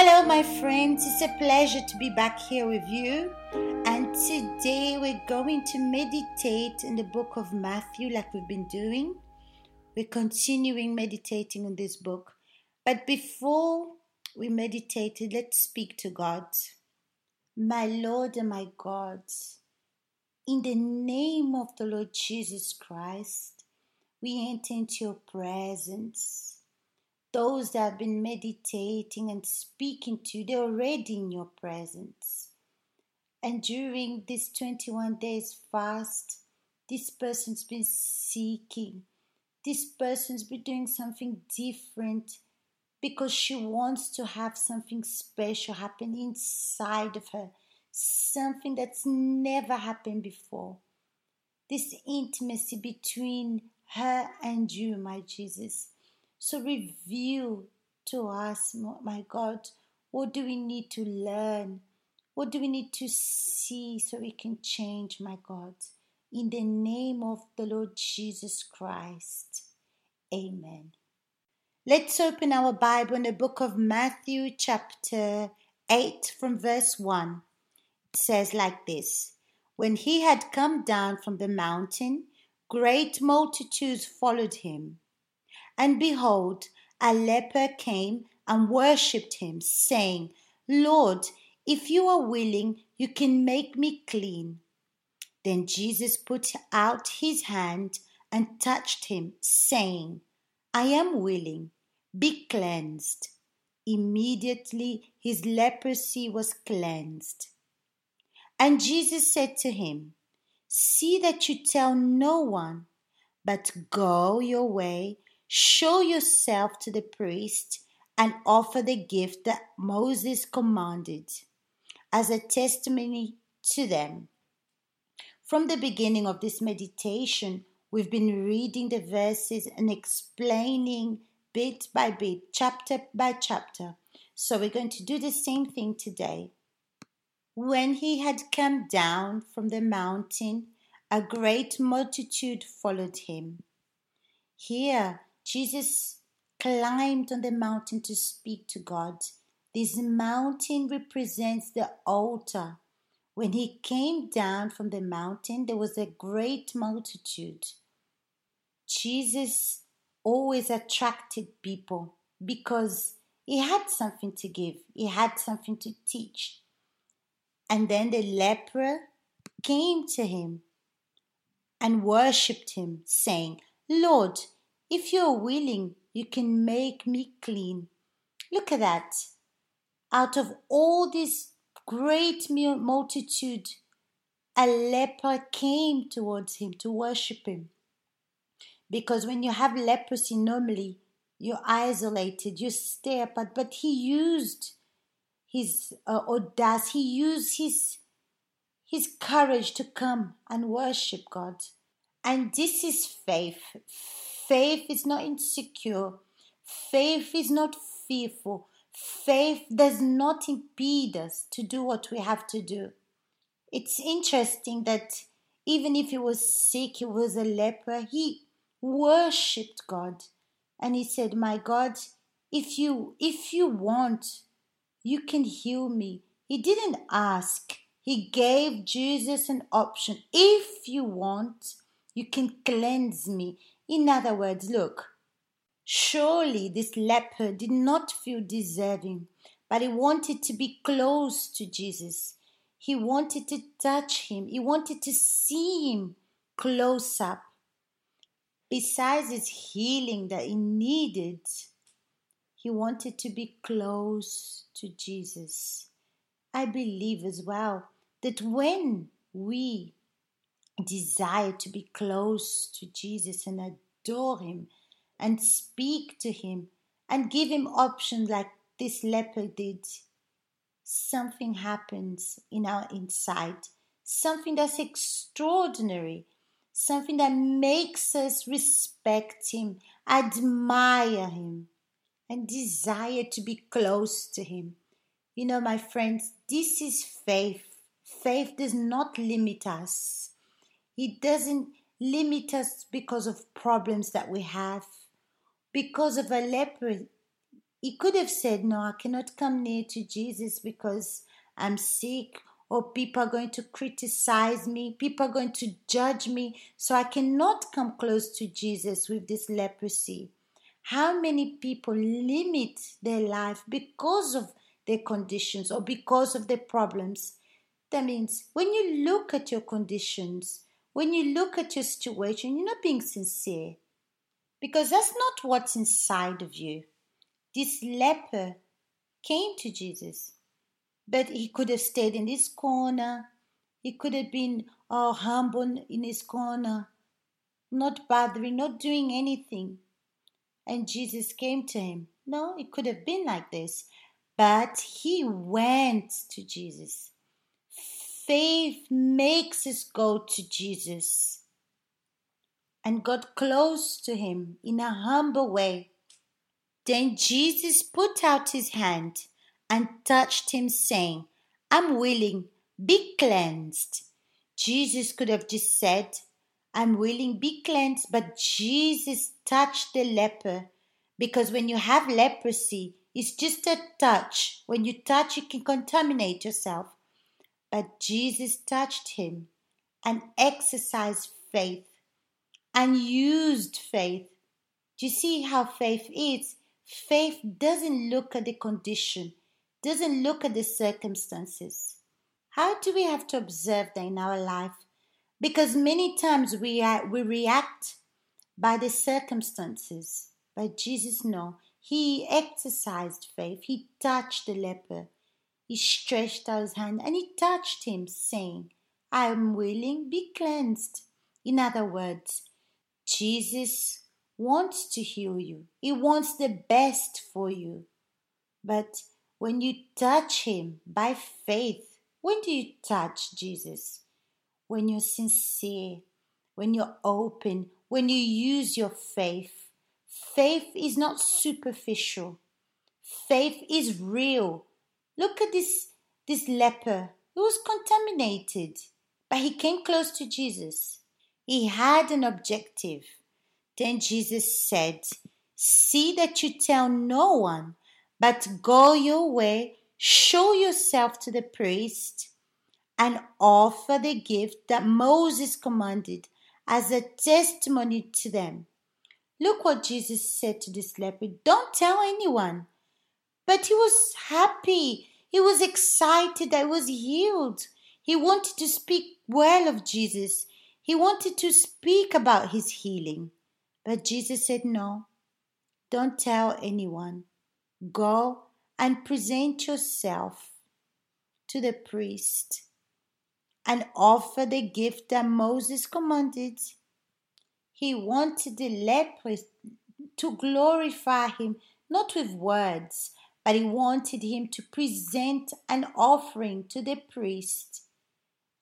Hello, my friends. It's a pleasure to be back here with you. And today we're going to meditate in the book of Matthew, like we've been doing. We're continuing meditating on this book. But before we meditate, let's speak to God. My Lord and my God, in the name of the Lord Jesus Christ, we enter into your presence those that have been meditating and speaking to, you, they're already in your presence. And during this 21 days fast, this person's been seeking. This person's been doing something different because she wants to have something special happen inside of her, something that's never happened before. This intimacy between her and you, my Jesus so reveal to us, my God, what do we need to learn? What do we need to see so we can change, my God? In the name of the Lord Jesus Christ. Amen. Let's open our Bible in the book of Matthew, chapter 8, from verse 1. It says like this When he had come down from the mountain, great multitudes followed him and behold, a leper came and worshipped him, saying, Lord, if you are willing, you can make me clean. Then Jesus put out his hand and touched him, saying, I am willing, be cleansed. Immediately his leprosy was cleansed. And Jesus said to him, See that you tell no one, but go your way Show yourself to the priest and offer the gift that Moses commanded as a testimony to them. From the beginning of this meditation, we've been reading the verses and explaining bit by bit, chapter by chapter. So we're going to do the same thing today. When he had come down from the mountain, a great multitude followed him. Here, Jesus climbed on the mountain to speak to God. This mountain represents the altar. When he came down from the mountain, there was a great multitude. Jesus always attracted people because he had something to give, he had something to teach. And then the leper came to him and worshipped him, saying, Lord, if you're willing, you can make me clean. Look at that. Out of all this great multitude, a leper came towards him to worship him. Because when you have leprosy, normally you're isolated, you stay apart. But he used his uh, audacious, he used his, his courage to come and worship God. And this is faith Faith is not insecure. Faith is not fearful. Faith does not impede us to do what we have to do. It's interesting that even if he was sick, he was a leper, he worshipped God. And he said, My God, if you if you want, you can heal me. He didn't ask. He gave Jesus an option. If you want, you can cleanse me. In other words, look, surely this leper did not feel deserving, but he wanted to be close to Jesus. He wanted to touch him, he wanted to see him close up. Besides his healing that he needed, he wanted to be close to Jesus. I believe as well that when we desire to be close to Jesus and adore Him and speak to Him and give Him options like this leper did, something happens in our inside, something that's extraordinary, something that makes us respect Him, admire Him, and desire to be close to Him. You know, my friends, this is faith. Faith does not limit us. He doesn't limit us because of problems that we have. Because of a leper, He could have said, No, I cannot come near to Jesus because I'm sick, or people are going to criticize me, people are going to judge me, so I cannot come close to Jesus with this leprosy. How many people limit their life because of their conditions or because of their problems? That means when you look at your conditions, when you look at your situation, you're not being sincere because that's not what's inside of you. This leper came to Jesus, but he could have stayed in his corner. He could have been oh, humble in his corner, not bothering, not doing anything. And Jesus came to him. No, it could have been like this. But he went to Jesus. Faith makes us go to Jesus and got close to him in a humble way. Then Jesus put out his hand and touched him, saying, I'm willing, be cleansed. Jesus could have just said, I'm willing, be cleansed, but Jesus touched the leper because when you have leprosy, it's just a touch. When you touch, you can contaminate yourself. But Jesus touched him and exercised faith and used faith. Do you see how faith is? Faith doesn't look at the condition, doesn't look at the circumstances. How do we have to observe that in our life? Because many times we, are, we react by the circumstances. But Jesus, no. He exercised faith. He touched the leper. He stretched out his hand and he touched him, saying, I am willing, be cleansed. In other words, Jesus wants to heal you, He wants the best for you. But when you touch Him by faith, when do you touch Jesus? When you're sincere, when you're open, when you use your faith. Faith is not superficial. Faith is real. Look at this this leper. He was contaminated, but he came close to Jesus. He had an objective. Then Jesus said, See that you tell no one, but go your way, show yourself to the priest, and offer the gift that Moses commanded as a testimony to them. Look what Jesus said to this leper don't tell anyone. But he was happy, he was excited that he was healed. He wanted to speak well of Jesus. He wanted to speak about his healing, but Jesus said, No, don't tell anyone. Go and present yourself to the priest and offer the gift that Moses commanded. He wanted the leper to glorify him, not with words, but he wanted him to present an offering to the priest.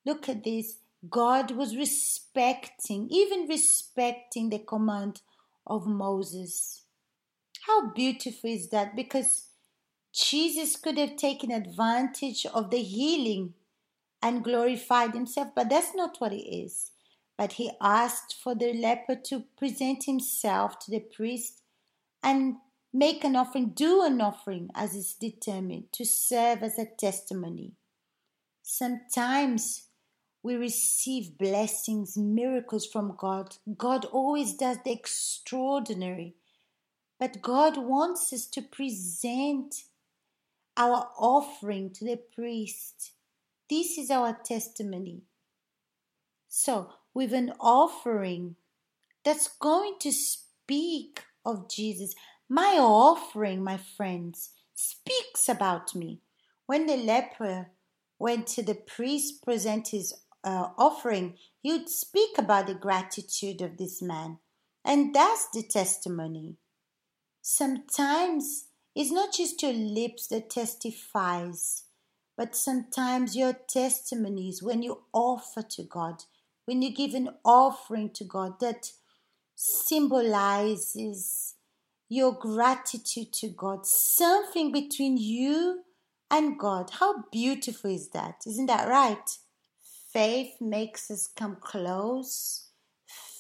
Look at this. God was respecting, even respecting the command of Moses. How beautiful is that? Because Jesus could have taken advantage of the healing and glorified himself, but that's not what it is. But he asked for the leper to present himself to the priest and make an offering, do an offering as is determined, to serve as a testimony. Sometimes we receive blessings, miracles from God. God always does the extraordinary. But God wants us to present our offering to the priest. This is our testimony. So, with an offering that's going to speak of Jesus, my offering, my friends, speaks about me. When the leper went to the priest present his uh, offering, you'd speak about the gratitude of this man. And that's the testimony. Sometimes it's not just your lips that testifies, but sometimes your testimonies when you offer to God, when you give an offering to God that symbolizes your gratitude to God, something between you and God. How beautiful is that? Isn't that right? Faith makes us come close.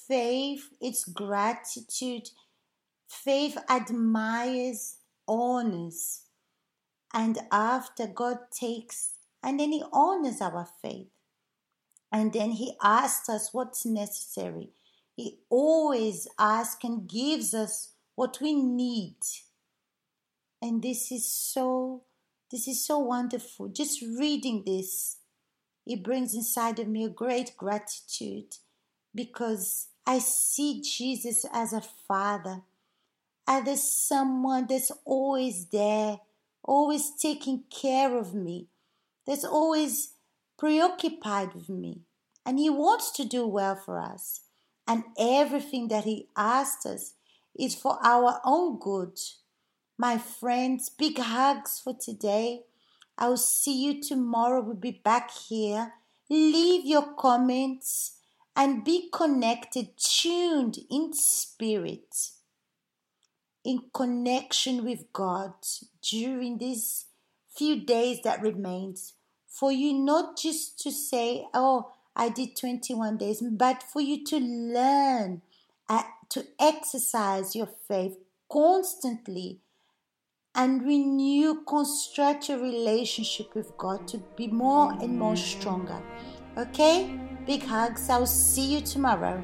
Faith, it's gratitude. Faith admires honors. And after God takes, and then He honors our faith. And then He asks us what's necessary. He always asks and gives us what we need. And this is so, this is so wonderful. Just reading this, it brings inside of me a great gratitude because I see Jesus as a father, as someone that's always there, always taking care of me, that's always preoccupied with me. And He wants to do well for us. And everything that He asks us is for our own good. My friends, big hugs for today. I'll see you tomorrow. We'll be back here. Leave your comments and be connected, tuned in spirit, in connection with God during these few days that remains. For you not just to say, Oh, I did 21 days, but for you to learn, to exercise your faith constantly and renew, construct your relationship with God to be more and more stronger. Okay? Big hugs. I'll see you tomorrow.